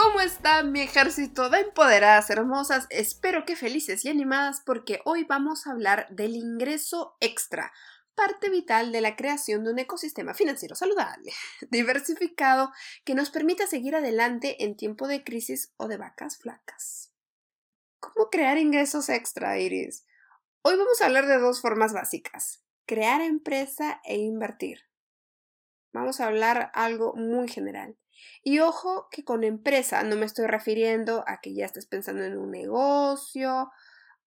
¿Cómo está mi ejército de empoderadas hermosas? Espero que felices y animadas porque hoy vamos a hablar del ingreso extra, parte vital de la creación de un ecosistema financiero saludable, diversificado, que nos permita seguir adelante en tiempo de crisis o de vacas flacas. ¿Cómo crear ingresos extra, Iris? Hoy vamos a hablar de dos formas básicas, crear empresa e invertir. Vamos a hablar algo muy general. Y ojo que con empresa no me estoy refiriendo a que ya estés pensando en un negocio,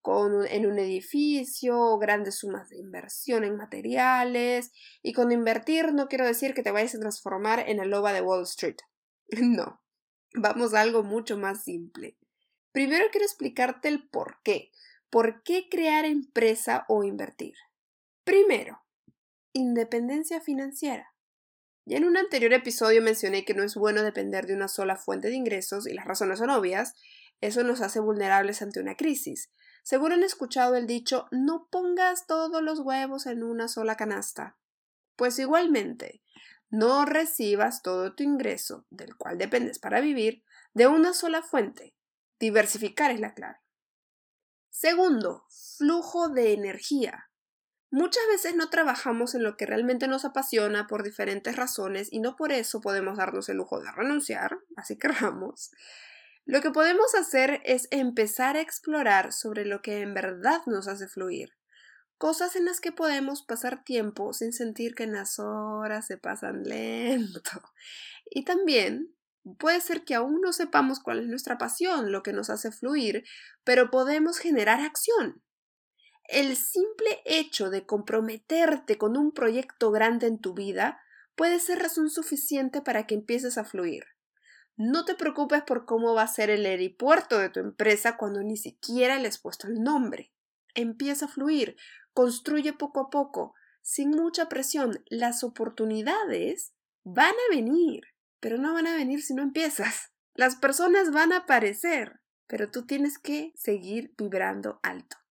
con, en un edificio, grandes sumas de inversión en materiales. Y con invertir no quiero decir que te vayas a transformar en la loba de Wall Street. No, vamos a algo mucho más simple. Primero quiero explicarte el por qué. ¿Por qué crear empresa o invertir? Primero, independencia financiera. Ya en un anterior episodio mencioné que no es bueno depender de una sola fuente de ingresos y las razones son obvias. Eso nos hace vulnerables ante una crisis. Seguro han escuchado el dicho no pongas todos los huevos en una sola canasta. Pues igualmente, no recibas todo tu ingreso, del cual dependes para vivir, de una sola fuente. Diversificar es la clave. Segundo, flujo de energía. Muchas veces no trabajamos en lo que realmente nos apasiona por diferentes razones y no por eso podemos darnos el lujo de renunciar, así querramos. Lo que podemos hacer es empezar a explorar sobre lo que en verdad nos hace fluir, cosas en las que podemos pasar tiempo sin sentir que las horas se pasan lento. Y también puede ser que aún no sepamos cuál es nuestra pasión, lo que nos hace fluir, pero podemos generar acción. El simple hecho de comprometerte con un proyecto grande en tu vida puede ser razón suficiente para que empieces a fluir. No te preocupes por cómo va a ser el aeropuerto de tu empresa cuando ni siquiera le has puesto el nombre. Empieza a fluir, construye poco a poco, sin mucha presión. Las oportunidades van a venir, pero no van a venir si no empiezas. Las personas van a aparecer, pero tú tienes que seguir vibrando alto.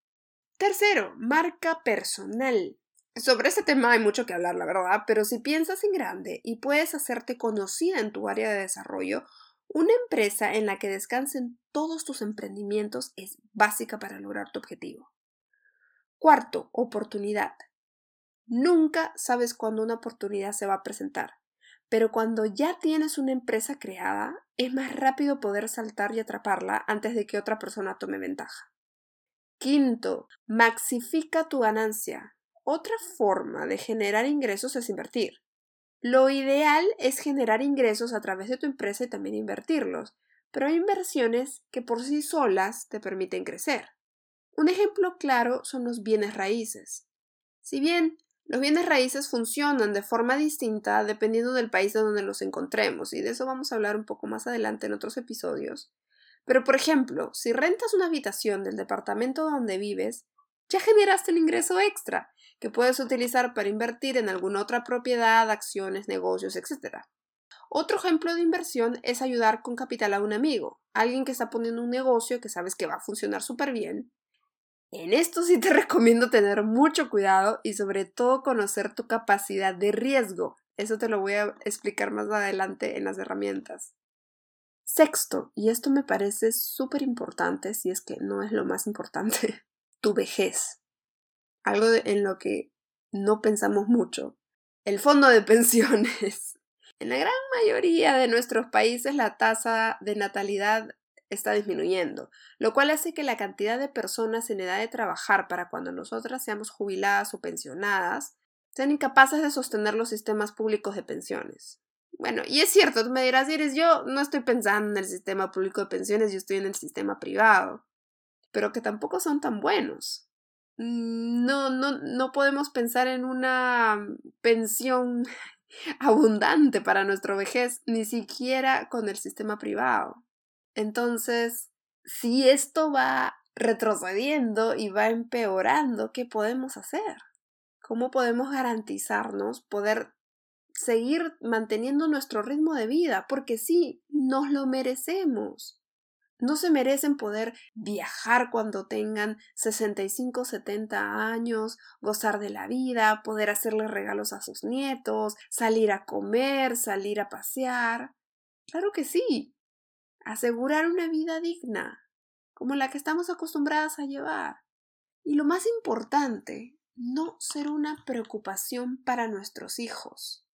Tercero, marca personal. Sobre este tema hay mucho que hablar, la verdad, pero si piensas en grande y puedes hacerte conocida en tu área de desarrollo, una empresa en la que descansen todos tus emprendimientos es básica para lograr tu objetivo. Cuarto, oportunidad. Nunca sabes cuándo una oportunidad se va a presentar, pero cuando ya tienes una empresa creada, es más rápido poder saltar y atraparla antes de que otra persona tome ventaja. Quinto, maxifica tu ganancia. Otra forma de generar ingresos es invertir. Lo ideal es generar ingresos a través de tu empresa y también invertirlos, pero hay inversiones que por sí solas te permiten crecer. Un ejemplo claro son los bienes raíces. Si bien los bienes raíces funcionan de forma distinta dependiendo del país de donde los encontremos, y de eso vamos a hablar un poco más adelante en otros episodios, pero, por ejemplo, si rentas una habitación del departamento donde vives, ya generaste el ingreso extra, que puedes utilizar para invertir en alguna otra propiedad, acciones, negocios, etc. Otro ejemplo de inversión es ayudar con capital a un amigo, alguien que está poniendo un negocio que sabes que va a funcionar súper bien. En esto sí te recomiendo tener mucho cuidado y sobre todo conocer tu capacidad de riesgo. Eso te lo voy a explicar más adelante en las herramientas. Sexto, y esto me parece súper importante, si es que no es lo más importante, tu vejez. Algo en lo que no pensamos mucho. El fondo de pensiones. En la gran mayoría de nuestros países la tasa de natalidad está disminuyendo, lo cual hace que la cantidad de personas en edad de trabajar para cuando nosotras seamos jubiladas o pensionadas sean incapaces de sostener los sistemas públicos de pensiones. Bueno, y es cierto, tú me dirás, Iris, yo no estoy pensando en el sistema público de pensiones, yo estoy en el sistema privado, pero que tampoco son tan buenos. Mm, no, no, no podemos pensar en una pensión abundante para nuestra vejez, ni siquiera con el sistema privado. Entonces, si esto va retrocediendo y va empeorando, ¿qué podemos hacer? ¿Cómo podemos garantizarnos poder seguir manteniendo nuestro ritmo de vida? Porque sí, nos lo merecemos. No se merecen poder viajar cuando tengan 65, 70 años, gozar de la vida, poder hacerle regalos a sus nietos, salir a comer, salir a pasear. Claro que sí. Asegurar una vida digna, como la que estamos acostumbradas a llevar. Y lo más importante, no ser una preocupación para nuestros hijos.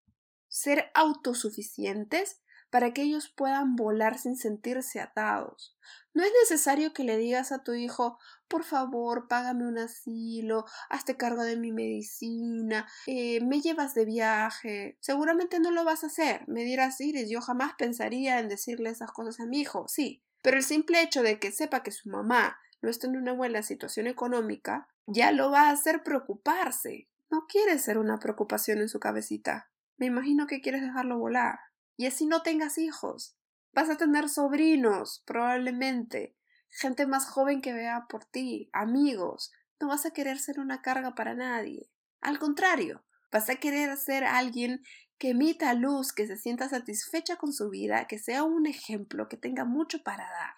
Ser autosuficientes para que ellos puedan volar sin sentirse atados. No es necesario que le digas a tu hijo, por favor, págame un asilo, hazte cargo de mi medicina, eh, me llevas de viaje. Seguramente no lo vas a hacer. Me dirás, Iris, yo jamás pensaría en decirle esas cosas a mi hijo. Sí, pero el simple hecho de que sepa que su mamá no está en una buena situación económica, ya lo va a hacer preocuparse. No quiere ser una preocupación en su cabecita. Me imagino que quieres dejarlo volar. Y así no tengas hijos. Vas a tener sobrinos, probablemente, gente más joven que vea por ti, amigos. No vas a querer ser una carga para nadie. Al contrario, vas a querer ser alguien que emita luz, que se sienta satisfecha con su vida, que sea un ejemplo, que tenga mucho para dar.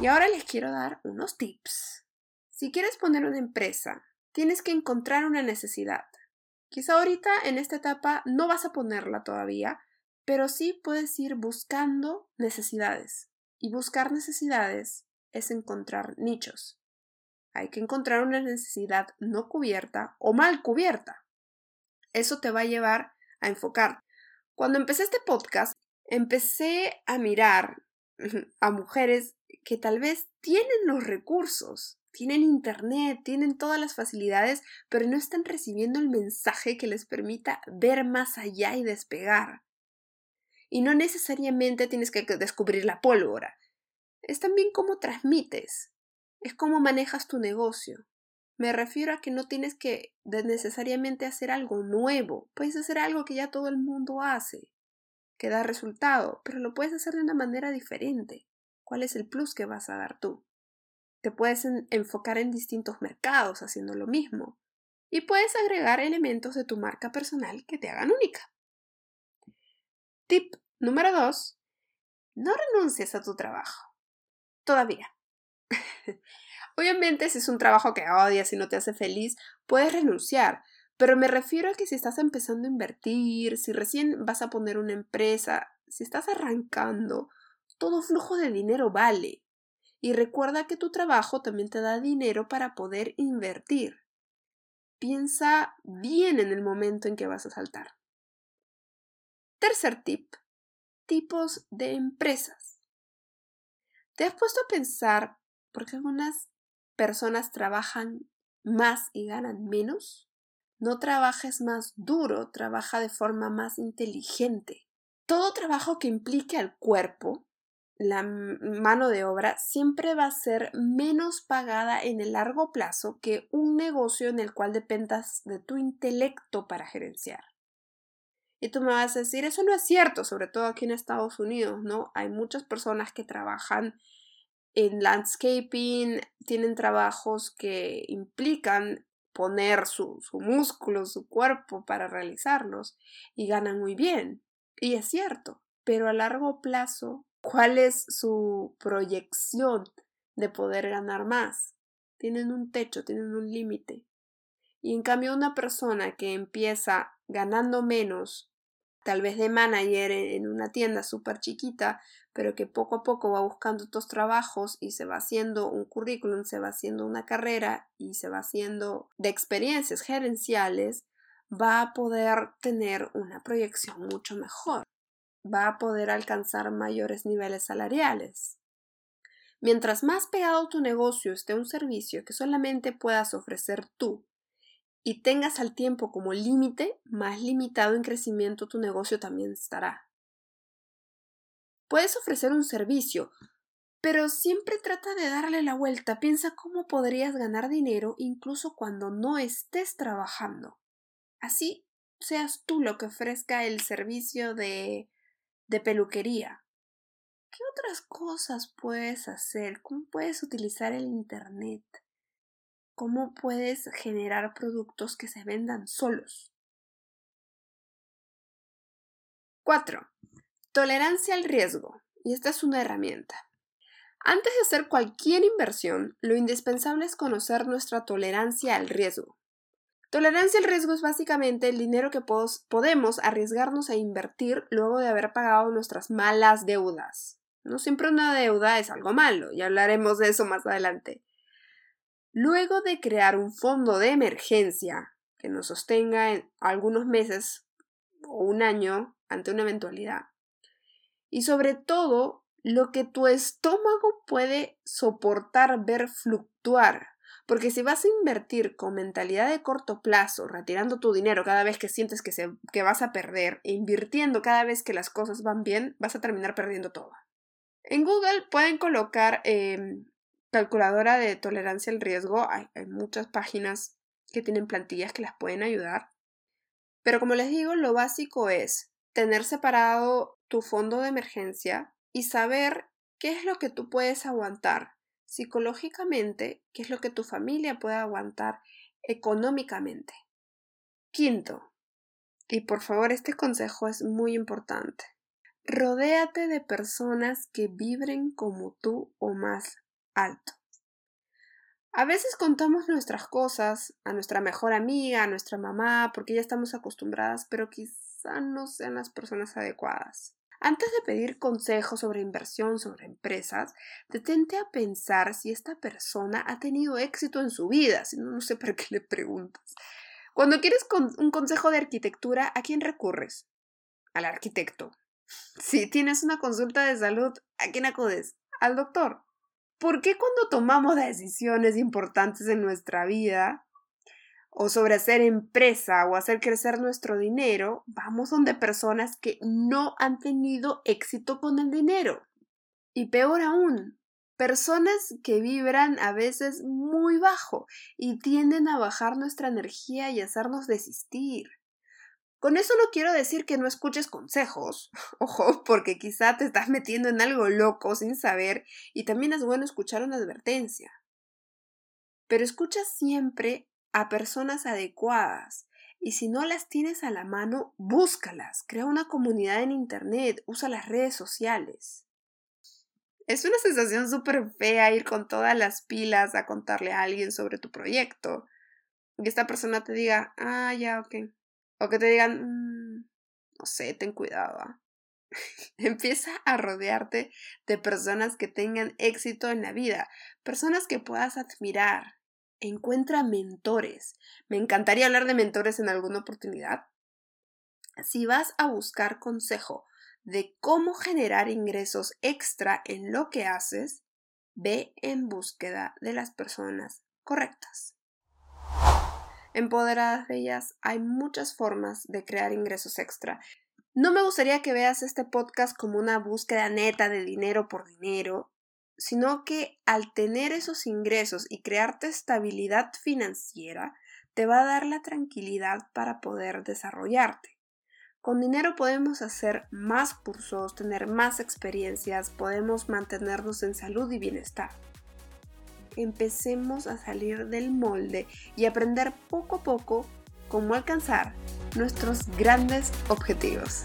Y ahora les quiero dar unos tips. Si quieres poner una empresa, tienes que encontrar una necesidad. Quizá ahorita en esta etapa no vas a ponerla todavía, pero sí puedes ir buscando necesidades. Y buscar necesidades es encontrar nichos. Hay que encontrar una necesidad no cubierta o mal cubierta. Eso te va a llevar a enfocar. Cuando empecé este podcast, empecé a mirar a mujeres que tal vez tienen los recursos, tienen internet, tienen todas las facilidades, pero no están recibiendo el mensaje que les permita ver más allá y despegar. Y no necesariamente tienes que descubrir la pólvora. Es también cómo transmites, es cómo manejas tu negocio. Me refiero a que no tienes que necesariamente hacer algo nuevo, puedes hacer algo que ya todo el mundo hace, que da resultado, pero lo puedes hacer de una manera diferente. ¿Cuál es el plus que vas a dar tú? Te puedes enfocar en distintos mercados haciendo lo mismo y puedes agregar elementos de tu marca personal que te hagan única. Tip Número dos, no renuncies a tu trabajo. Todavía. Obviamente, si es un trabajo que odias y no te hace feliz, puedes renunciar. Pero me refiero a que si estás empezando a invertir, si recién vas a poner una empresa, si estás arrancando, todo flujo de dinero vale. Y recuerda que tu trabajo también te da dinero para poder invertir. Piensa bien en el momento en que vas a saltar. Tercer tip tipos de empresas. ¿Te has puesto a pensar por qué algunas personas trabajan más y ganan menos? No trabajes más duro, trabaja de forma más inteligente. Todo trabajo que implique al cuerpo, la mano de obra, siempre va a ser menos pagada en el largo plazo que un negocio en el cual dependas de tu intelecto para gerenciar. Y tú me vas a decir, eso no es cierto, sobre todo aquí en Estados Unidos, ¿no? Hay muchas personas que trabajan en landscaping, tienen trabajos que implican poner su, su músculo, su cuerpo para realizarlos y ganan muy bien. Y es cierto, pero a largo plazo, ¿cuál es su proyección de poder ganar más? Tienen un techo, tienen un límite. Y en cambio una persona que empieza ganando menos tal vez de manager en una tienda súper chiquita, pero que poco a poco va buscando estos trabajos y se va haciendo un currículum, se va haciendo una carrera y se va haciendo de experiencias gerenciales, va a poder tener una proyección mucho mejor, va a poder alcanzar mayores niveles salariales. Mientras más pegado tu negocio esté un servicio que solamente puedas ofrecer tú y tengas al tiempo como límite, más limitado en crecimiento tu negocio también estará. Puedes ofrecer un servicio, pero siempre trata de darle la vuelta. Piensa cómo podrías ganar dinero incluso cuando no estés trabajando. Así seas tú lo que ofrezca el servicio de, de peluquería. ¿Qué otras cosas puedes hacer? ¿Cómo puedes utilizar el Internet? ¿Cómo puedes generar productos que se vendan solos? 4. Tolerancia al riesgo. Y esta es una herramienta. Antes de hacer cualquier inversión, lo indispensable es conocer nuestra tolerancia al riesgo. Tolerancia al riesgo es básicamente el dinero que podemos arriesgarnos a invertir luego de haber pagado nuestras malas deudas. No siempre una deuda es algo malo, y hablaremos de eso más adelante. Luego de crear un fondo de emergencia que nos sostenga en algunos meses o un año ante una eventualidad, y sobre todo lo que tu estómago puede soportar ver fluctuar. Porque si vas a invertir con mentalidad de corto plazo, retirando tu dinero cada vez que sientes que, vas a perder, e invirtiendo cada vez que las cosas van bien, vas a terminar perdiendo todo. En Google pueden colocar em, calculadora de tolerancia al riesgo. hay muchas páginas que tienen plantillas que las pueden ayudar. Pero como les digo, lo básico es tener separado tu fondo de emergencia, y saber qué es lo que tú puedes aguantar psicológicamente, qué es lo que tu familia puede aguantar económicamente. Quinto, y por favor este consejo es muy importante, rodéate de personas que vibren como tú o más alto. A veces contamos nuestras cosas a nuestra mejor amiga, a nuestra mamá, porque ya estamos acostumbradas, pero quizá no sean las personas adecuadas. Antes de pedir consejos sobre inversión, sobre empresas, detente a pensar si esta persona ha tenido éxito en su vida, si no, no sé para qué le preguntas. Cuando quieres un consejo de arquitectura, ¿a quién recurres? Al arquitecto. Si tienes una consulta de salud, ¿a quién acudes? Al doctor. ¿Por qué cuando tomamos decisiones importantes en nuestra vida o sobre hacer empresa o hacer crecer nuestro dinero, vamos donde personas que no han tenido éxito con el dinero. Y peor aún, personas que vibran a veces muy bajo y tienden a bajar nuestra energía y hacernos desistir. Con eso no quiero decir que no escuches consejos, ojo, porque quizá te estás metiendo en algo loco sin saber y también es bueno escuchar una advertencia. Pero escucha siempre a personas adecuadas. Y si no las tienes a la mano, búscalas. Crea una comunidad en Internet. Usa las redes sociales. Es una sensación súper fea ir con todas las pilas a contarle a alguien sobre tu proyecto. Y esta persona te diga, ah, ya, ok. O que te digan, mm, no sé, ten cuidado. ¿ah?". Empieza a rodearte de personas que tengan éxito en la vida, personas que puedas admirar, encuentra mentores. Me encantaría hablar de mentores en alguna oportunidad. Si vas a buscar consejo de cómo generar ingresos extra en lo que haces, ve en búsqueda de las personas correctas. Empoderadas de ellas, hay muchas formas de crear ingresos extra. No me gustaría que veas este podcast como una búsqueda neta de dinero por dinero sino que al tener esos ingresos y crearte estabilidad financiera, te va a dar la tranquilidad para poder desarrollarte. Con dinero podemos hacer más cursos, tener más experiencias, podemos mantenernos en salud y bienestar. Empecemos a salir del molde y aprender poco a poco cómo alcanzar nuestros grandes objetivos.